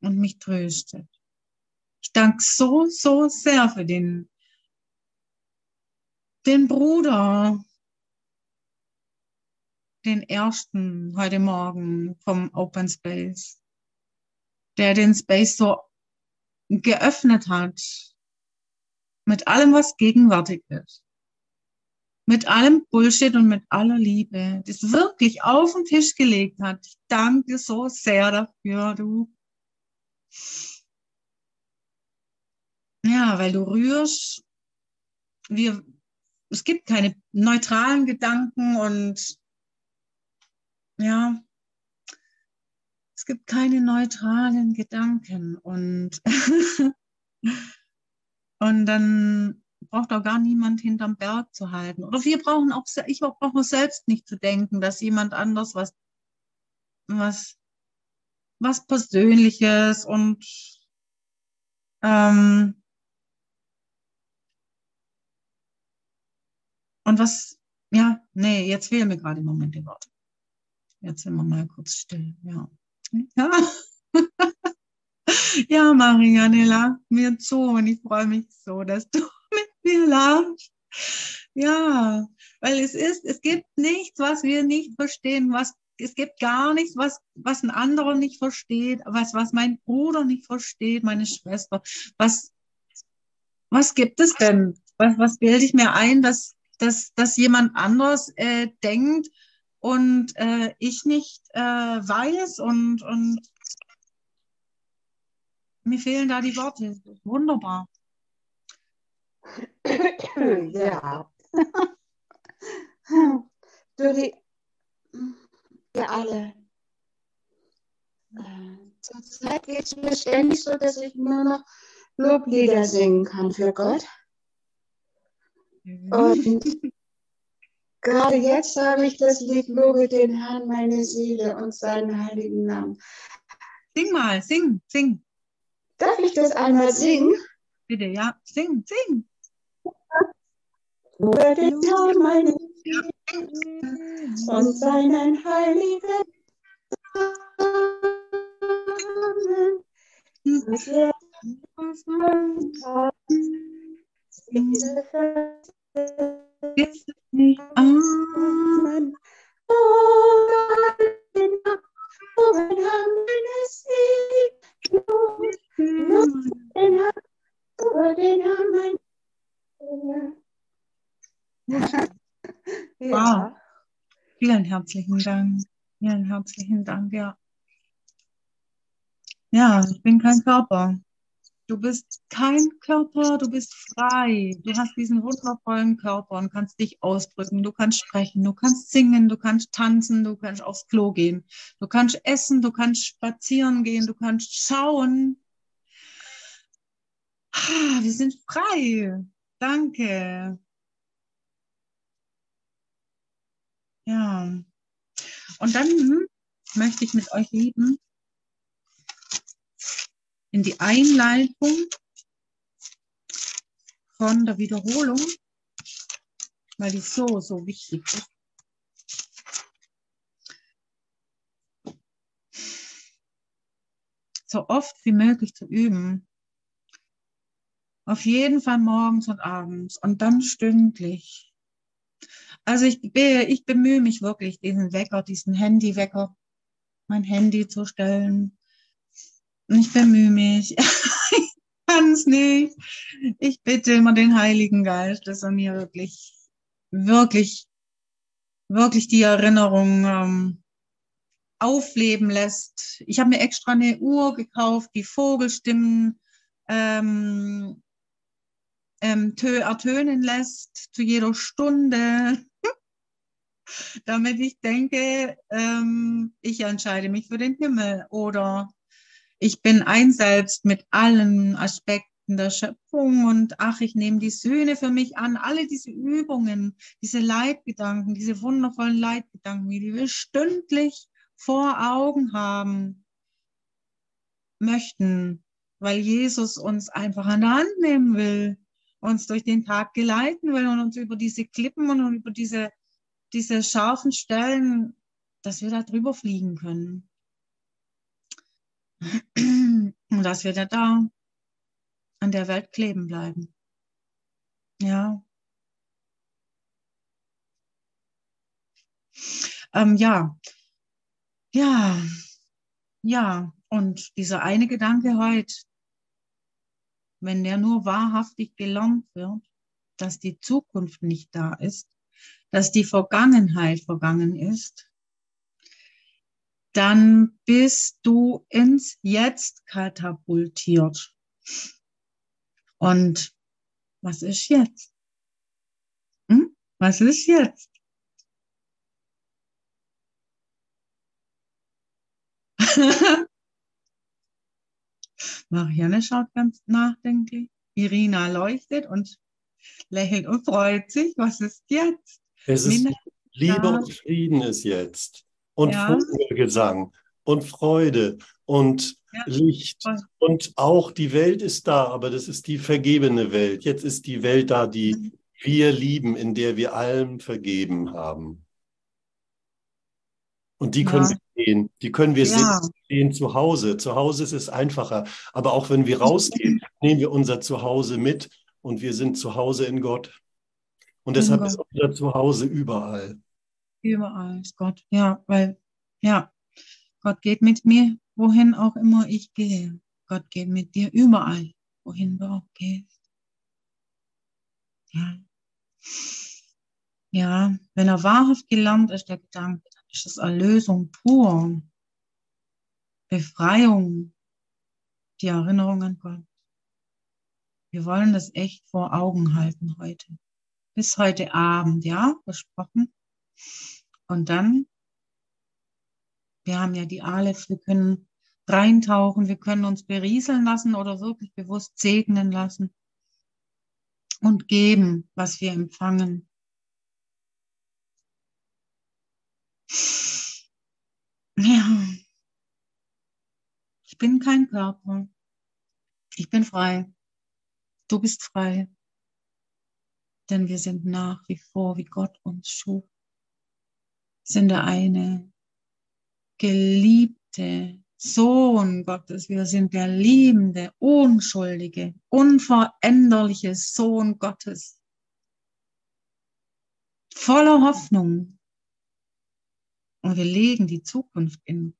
und mich tröstet. Ich danke so, so sehr für den, den Bruder, den ersten heute Morgen vom Open Space, der den Space so geöffnet hat mit allem, was gegenwärtig ist. Mit allem Bullshit und mit aller Liebe, das wirklich auf den Tisch gelegt hat. Ich danke so sehr dafür, du. Ja, weil du rührst, wir, es gibt keine neutralen Gedanken und ja, es gibt keine neutralen Gedanken und, und dann braucht auch gar niemand hinterm Berg zu halten. Oder wir brauchen auch, ich brauche selbst nicht zu denken, dass jemand anders was, was was Persönliches und ähm, und was, ja, nee, jetzt fehlen mir gerade im Moment die Worte. Jetzt sind wir mal kurz still, ja. Ja, ja Marianne, lach mir zu und ich freue mich so, dass du mit mir lachst. Ja, weil es ist, es gibt nichts, was wir nicht verstehen, was es gibt gar nichts, was, was ein anderer nicht versteht, was, was mein Bruder nicht versteht, meine Schwester. Was, was gibt es denn? Was, was bilde ich mir ein, dass, dass, dass jemand anders äh, denkt und äh, ich nicht äh, weiß und, und mir fehlen da die Worte. Wunderbar. Ja. Die, wir alle. Äh, Zurzeit geht es mir ständig so, dass ich nur noch Loblieder singen kann für Gott. Und gerade jetzt habe ich das Lied Lobe den Herrn, meine Seele und seinen heiligen Namen. Sing mal, sing, sing. Darf ich das einmal singen? Bitte, ja, sing, sing. Lobe den Herrn, meine Seele und seinen heiligen Namen. Und er uns Vielen herzlichen Dank. Vielen herzlichen Dank, ja. Ja, ich bin kein Körper. Du bist kein Körper, du bist frei. Du hast diesen wundervollen Körper und kannst dich ausdrücken. Du kannst sprechen, du kannst singen, du kannst tanzen, du kannst aufs Klo gehen. Du kannst essen, du kannst spazieren gehen, du kannst schauen. Ah, Wir sind frei. Danke. Ja. Und dann möchte ich mit euch lieben in die Einleitung von der Wiederholung, weil die so, so wichtig ist. So oft wie möglich zu üben. Auf jeden Fall morgens und abends und dann stündlich. Also ich, ich bemühe mich wirklich, diesen Wecker, diesen Handywecker, mein Handy zu stellen. Ich bemühe mich. ich kann es nicht. Ich bitte immer den Heiligen Geist, dass er mir wirklich, wirklich, wirklich die Erinnerung ähm, aufleben lässt. Ich habe mir extra eine Uhr gekauft, die Vogelstimmen ähm, ähm, tö ertönen lässt zu jeder Stunde, damit ich denke, ähm, ich entscheide mich für den Himmel oder ich bin ein Selbst mit allen Aspekten der Schöpfung und ach, ich nehme die Söhne für mich an. Alle diese Übungen, diese Leitgedanken, diese wundervollen Leitgedanken, die wir stündlich vor Augen haben möchten, weil Jesus uns einfach an der Hand nehmen will, uns durch den Tag geleiten will und uns über diese Klippen und über diese, diese scharfen Stellen, dass wir da drüber fliegen können. Und dass wir da, da an der Welt kleben bleiben. Ja. Ähm, ja. Ja. Ja. Und dieser eine Gedanke heute, wenn der nur wahrhaftig gelernt wird, dass die Zukunft nicht da ist, dass die Vergangenheit vergangen ist, dann bist du ins Jetzt katapultiert. Und was ist jetzt? Hm? Was ist jetzt? Marianne schaut ganz nachdenklich. Irina leuchtet und lächelt und freut sich. Was ist jetzt? Es ist Liebe und Frieden ist jetzt. Und Ja. Vogelgesang. und Freude und Ja, Licht. voll. Und auch die Welt ist da, aber das ist die vergebene Welt. Jetzt ist die Welt da, die Mhm. wir lieben, in der wir allem vergeben haben. Und die können Ja. wir sehen. Die können wir Ja. sehen, zu Hause. Zu Hause ist es einfacher. Aber auch wenn wir rausgehen, nehmen wir unser Zuhause mit und wir sind zu Hause in Gott. Und deshalb Gott. ist unser Zuhause überall. Überall ist Gott. Ja, weil, ja, Gott geht mit mir, wohin auch immer ich gehe. Gott geht mit dir überall, wohin du auch gehst. Ja. Ja, wenn er wahrhaft gelernt ist, der Gedanke, dann ist es Erlösung pur. Befreiung, die Erinnerung an Gott. Wir wollen das echt vor Augen halten heute. Bis heute Abend, ja, versprochen. Und dann, wir haben ja die Aleph, wir können reintauchen, wir können uns berieseln lassen oder wirklich bewusst segnen lassen und geben, was wir empfangen. Ja, ich bin kein Körper. Ich bin frei. Du bist frei. Denn wir sind nach wie vor, wie Gott uns schuf, sind der eine geliebte Sohn Gottes. Wir sind der liebende, unschuldige, unveränderliche Sohn Gottes. Voller Hoffnung. Und wir legen die Zukunft in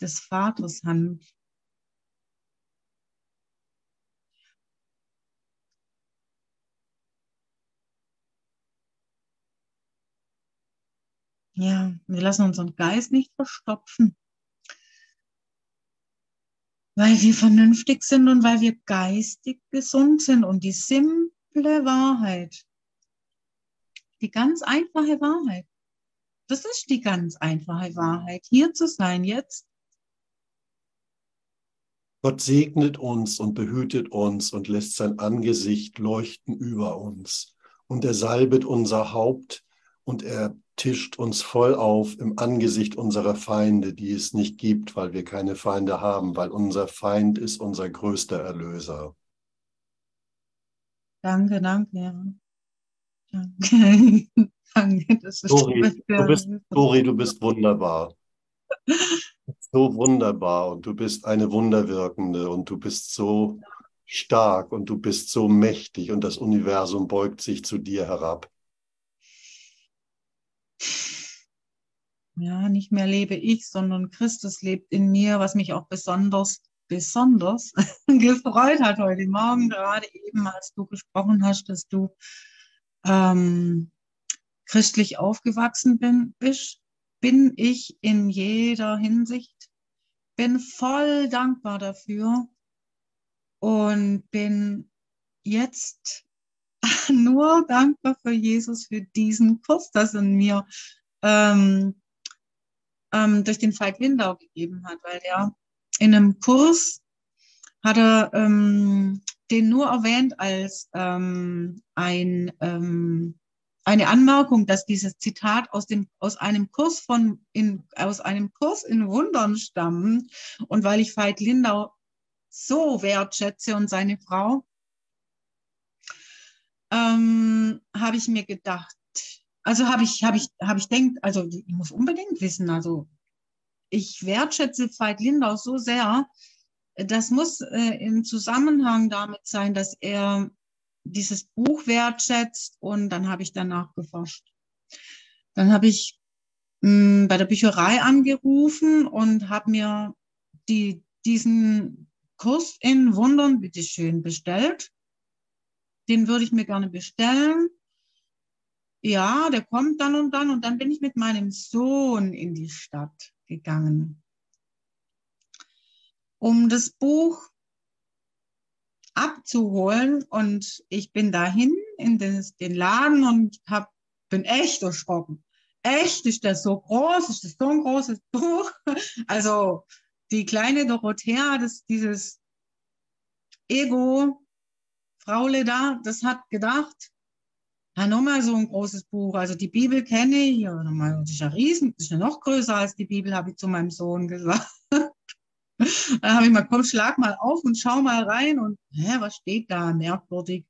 des Vaters Hand. Ja, wir lassen unseren Geist nicht verstopfen, weil wir vernünftig sind und weil wir geistig gesund sind und die simple Wahrheit, die ganz einfache Wahrheit, das ist die ganz einfache Wahrheit, hier zu sein jetzt. Gott segnet uns und behütet uns und lässt sein Angesicht leuchten über uns. Und er salbet unser Haupt und er tischt uns voll auf im Angesicht unserer Feinde, die es nicht gibt, weil wir keine Feinde haben, weil unser Feind ist unser größter Erlöser. Danke, danke, ja. Danke, danke, das ist Dori, du bist, Dori, du bist wunderbar. So wunderbar und du bist eine Wunderwirkende und du bist so stark und du bist so mächtig und das Universum beugt sich zu dir herab. Ja, nicht mehr lebe ich, sondern Christus lebt in mir, was mich auch besonders, besonders gefreut hat heute Morgen, gerade eben, als du gesprochen hast, dass du ähm, christlich aufgewachsen bin, bist, bin ich in jeder Hinsicht, bin voll dankbar dafür und bin jetzt nur dankbar für Jesus, für diesen Kurs, das er mir ähm, ähm, durch den Veit Lindau gegeben hat, weil der in einem Kurs hat er ähm, den nur erwähnt als ähm, ein, ähm, eine Anmerkung, dass dieses Zitat aus, dem, aus einem Kurs von in, aus einem Kurs in Wundern stammt. Und weil ich Veit Lindau so wertschätze und seine Frau, ähm, habe ich mir gedacht, also habe ich, habe ich, habe ich denkt, also ich muss unbedingt wissen, also ich wertschätze Veit Lindau so sehr, das muss äh, im Zusammenhang damit sein, dass er dieses Buch wertschätzt und dann habe ich danach geforscht. Dann habe ich mh, bei der Bücherei angerufen und habe mir die, diesen Kurs in Wundern, bitteschön, bestellt. Den würde ich mir gerne bestellen. Ja, der kommt dann und dann und dann bin ich mit meinem Sohn in die Stadt gegangen, um das Buch abzuholen und ich bin dahin in den, den Laden und hab, bin echt erschrocken. Echt, ist das so groß? Ist das so ein großes Buch? Also die kleine Dorothea, das, dieses Ego, Fraule da, das hat gedacht, Ja, nochmal so ein großes Buch. Also die Bibel kenne ich. Ja, nochmal, das ist ja riesen, das ist ja noch größer als die Bibel, habe ich zu meinem Sohn gesagt. Dann habe ich mal, komm, schlag mal auf und schau mal rein und, hä, was steht da? Merkwürdig.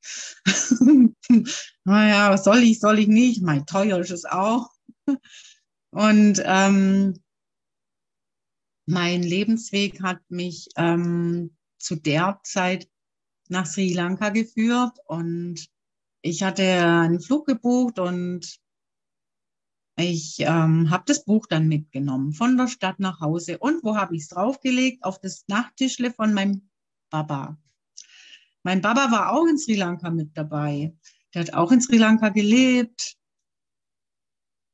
naja, was soll ich, soll ich nicht? Mein teuer ist es auch. Und ähm, mein Lebensweg hat mich ähm, zu der Zeit nach Sri Lanka geführt und ich hatte einen Flug gebucht und ich ähm, habe das Buch dann mitgenommen von der Stadt nach Hause. Und wo habe ich es draufgelegt? Auf das Nachttischle von meinem Baba. Mein Baba war auch in Sri Lanka mit dabei. Der hat auch in Sri Lanka gelebt.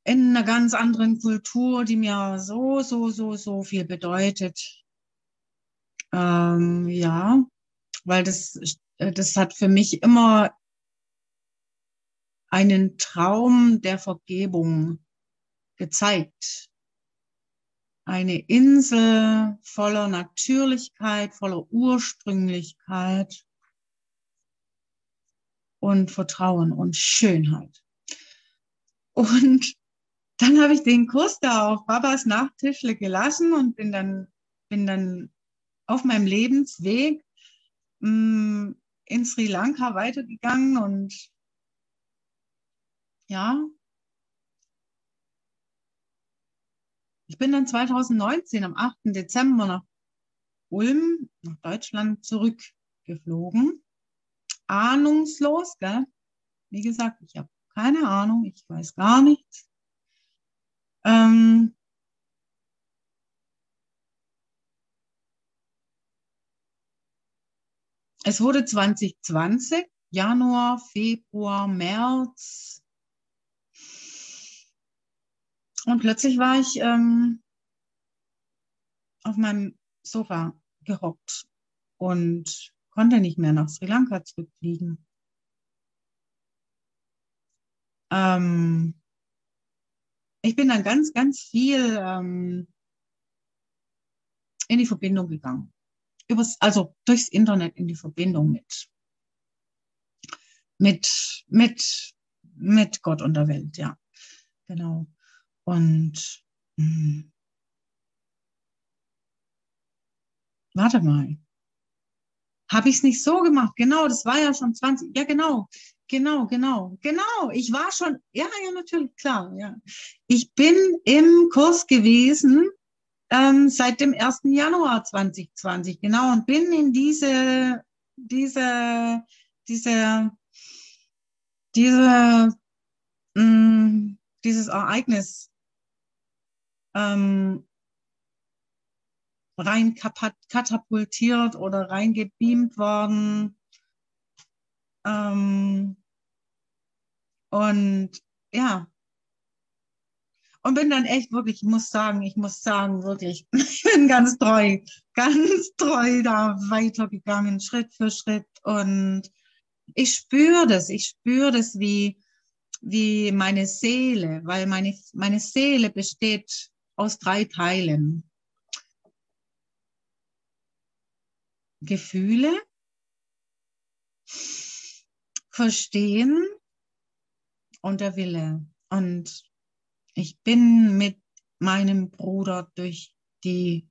In einer ganz anderen Kultur, die mir so, so, so, so viel bedeutet. Ähm, ja, weil das, das hat für mich immer einen Traum der Vergebung gezeigt. Eine Insel voller Natürlichkeit, voller Ursprünglichkeit und Vertrauen und Schönheit. Und dann habe ich den Kurs da auf Babas Nachttischle gelassen und bin dann, bin dann auf meinem Lebensweg mh, in Sri Lanka weitergegangen und ja, Ich bin dann 2019 am 8. Dezember nach Ulm, nach Deutschland zurückgeflogen. Ahnungslos, gell? Wie gesagt, ich habe keine Ahnung, ich weiß gar nichts. Ähm, es wurde 2020, Januar, Februar, März, und plötzlich war ich ähm, auf meinem Sofa gehockt und konnte nicht mehr nach Sri Lanka zurückfliegen. Ähm, ich bin dann ganz, ganz viel ähm, in die Verbindung gegangen. Übers, also durchs Internet in die Verbindung mit, mit, mit, mit Gott und der Welt, ja. Genau. Und mh, hm. warte mal. Habe ich es nicht so gemacht? Genau, das war ja schon 20. Ja, genau. Genau, genau, genau. Ich war schon, ja, ja, natürlich, klar, ja. Ich bin im Kurs gewesen ähm, seit dem 1. Januar 2020, genau, und bin in diese, diese, diese, diese, mh, hm, dieses Ereignis ähm, rein katapultiert oder reingebeamt worden. Ähm, und ja. Und bin dann echt wirklich, ich muss sagen, ich muss sagen, wirklich, ich bin ganz treu, ganz treu da weitergegangen, Schritt für Schritt. Und ich spüre das, ich spüre das wie, wie meine Seele, weil meine, meine Seele besteht aus drei Teilen. Gefühle, Verstehen und der Wille. Und ich bin mit meinem Bruder durch die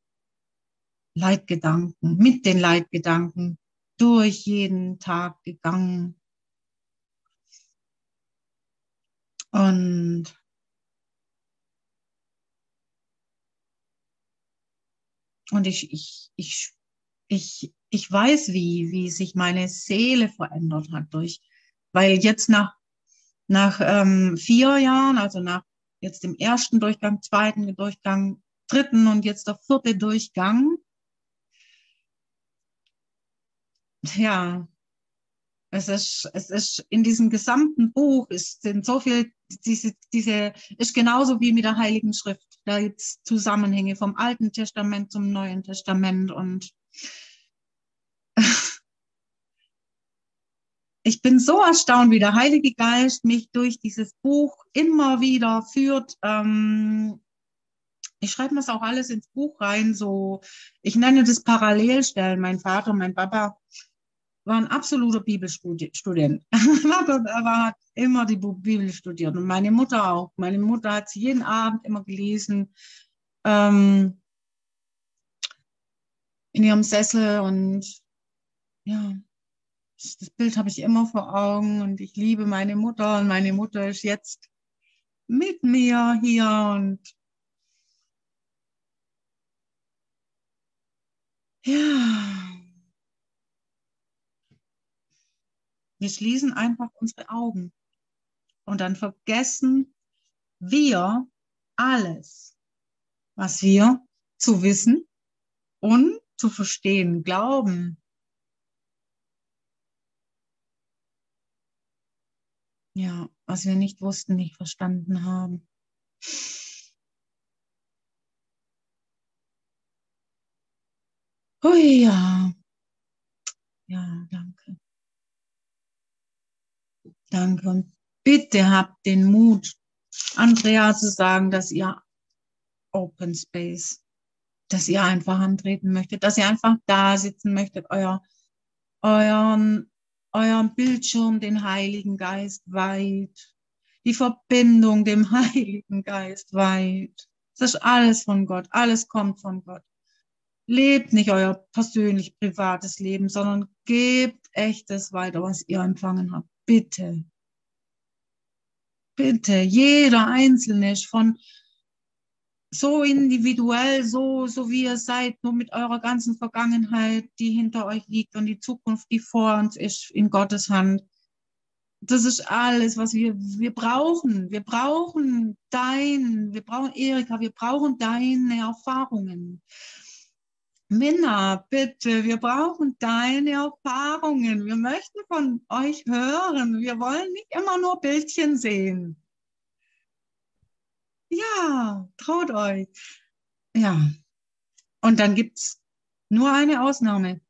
Leitgedanken, mit den Leitgedanken durch jeden Tag gegangen. Und Und ich, ich, ich, ich, ich weiß, wie, wie sich meine Seele verändert hat durch, weil jetzt nach, nach ähm, vier Jahren, also nach jetzt dem ersten Durchgang, zweiten Durchgang, dritten und jetzt der vierte Durchgang, ja, es ist, es ist in diesem gesamten Buch ist, sind so viel, diese, diese, ist genauso wie mit der Heiligen Schrift. Da gibt es Zusammenhänge vom Alten Testament zum Neuen Testament und ich bin so erstaunt, wie der Heilige Geist mich durch dieses Buch immer wieder führt. Ähm, ich schreibe das auch alles ins Buch rein, so, ich nenne das Parallelstellen. Mein Vater, mein Papa war ein absoluter Bibelstudent. er hat immer die Bibel studiert und meine Mutter auch. Meine Mutter hat sie jeden Abend immer gelesen ähm, in ihrem Sessel und ja, das Bild habe ich immer vor Augen und ich liebe meine Mutter und meine Mutter ist jetzt mit mir hier und ja, wir schließen einfach unsere Augen und dann vergessen wir alles, was wir zu wissen und zu verstehen glauben. Ja, was wir nicht wussten, nicht verstanden haben. Oh ja. Ja, danke. Danke. Und bitte habt den Mut, Andrea zu sagen, dass ihr Open Space, dass ihr einfach antreten möchtet, dass ihr einfach da sitzen möchtet, euer, euren, euren Bildschirm, den Heiligen Geist weit, die Verbindung dem Heiligen Geist weit. Das ist alles von Gott, alles kommt von Gott. Lebt nicht euer persönlich privates Leben, sondern gebt echtes weiter, was ihr empfangen habt. Bitte. Bitte, jeder Einzelne ist von so individuell, so, so wie ihr seid, nur mit eurer ganzen Vergangenheit, die hinter euch liegt und die Zukunft, die vor uns ist, in Gottes Hand. Das ist alles, was wir, wir brauchen. Wir brauchen dein, wir brauchen Erika, wir brauchen deine Erfahrungen. Minna, bitte, wir brauchen deine Erfahrungen. Wir möchten von euch hören. Wir wollen nicht immer nur Bildchen sehen. Ja, traut euch. Ja. Und dann gibt es nur eine Ausnahme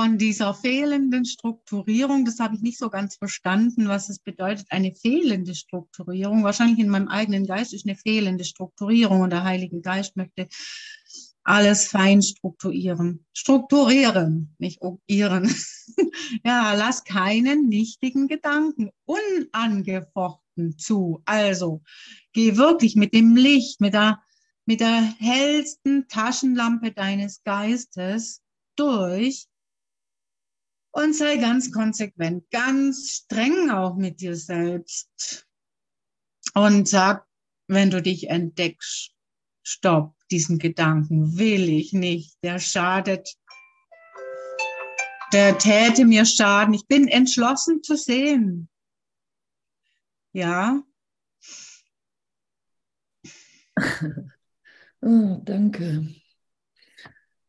von dieser fehlenden Strukturierung. Das habe ich nicht so ganz verstanden, was es bedeutet, eine fehlende Strukturierung. Wahrscheinlich in meinem eigenen Geist ist eine fehlende Strukturierung und der Heilige Geist möchte alles fein strukturieren. Strukturieren, nicht ihren. ja, lass keinen nichtigen Gedanken unangefochten zu. Also, geh wirklich mit dem Licht, mit der, mit der hellsten Taschenlampe deines Geistes durch und sei ganz konsequent, ganz streng auch mit dir selbst. Und sag, wenn du dich entdeckst, stopp, diesen Gedanken will ich nicht, der schadet, der täte mir Schaden. Ich bin entschlossen zu sehen. Ja. Oh, danke.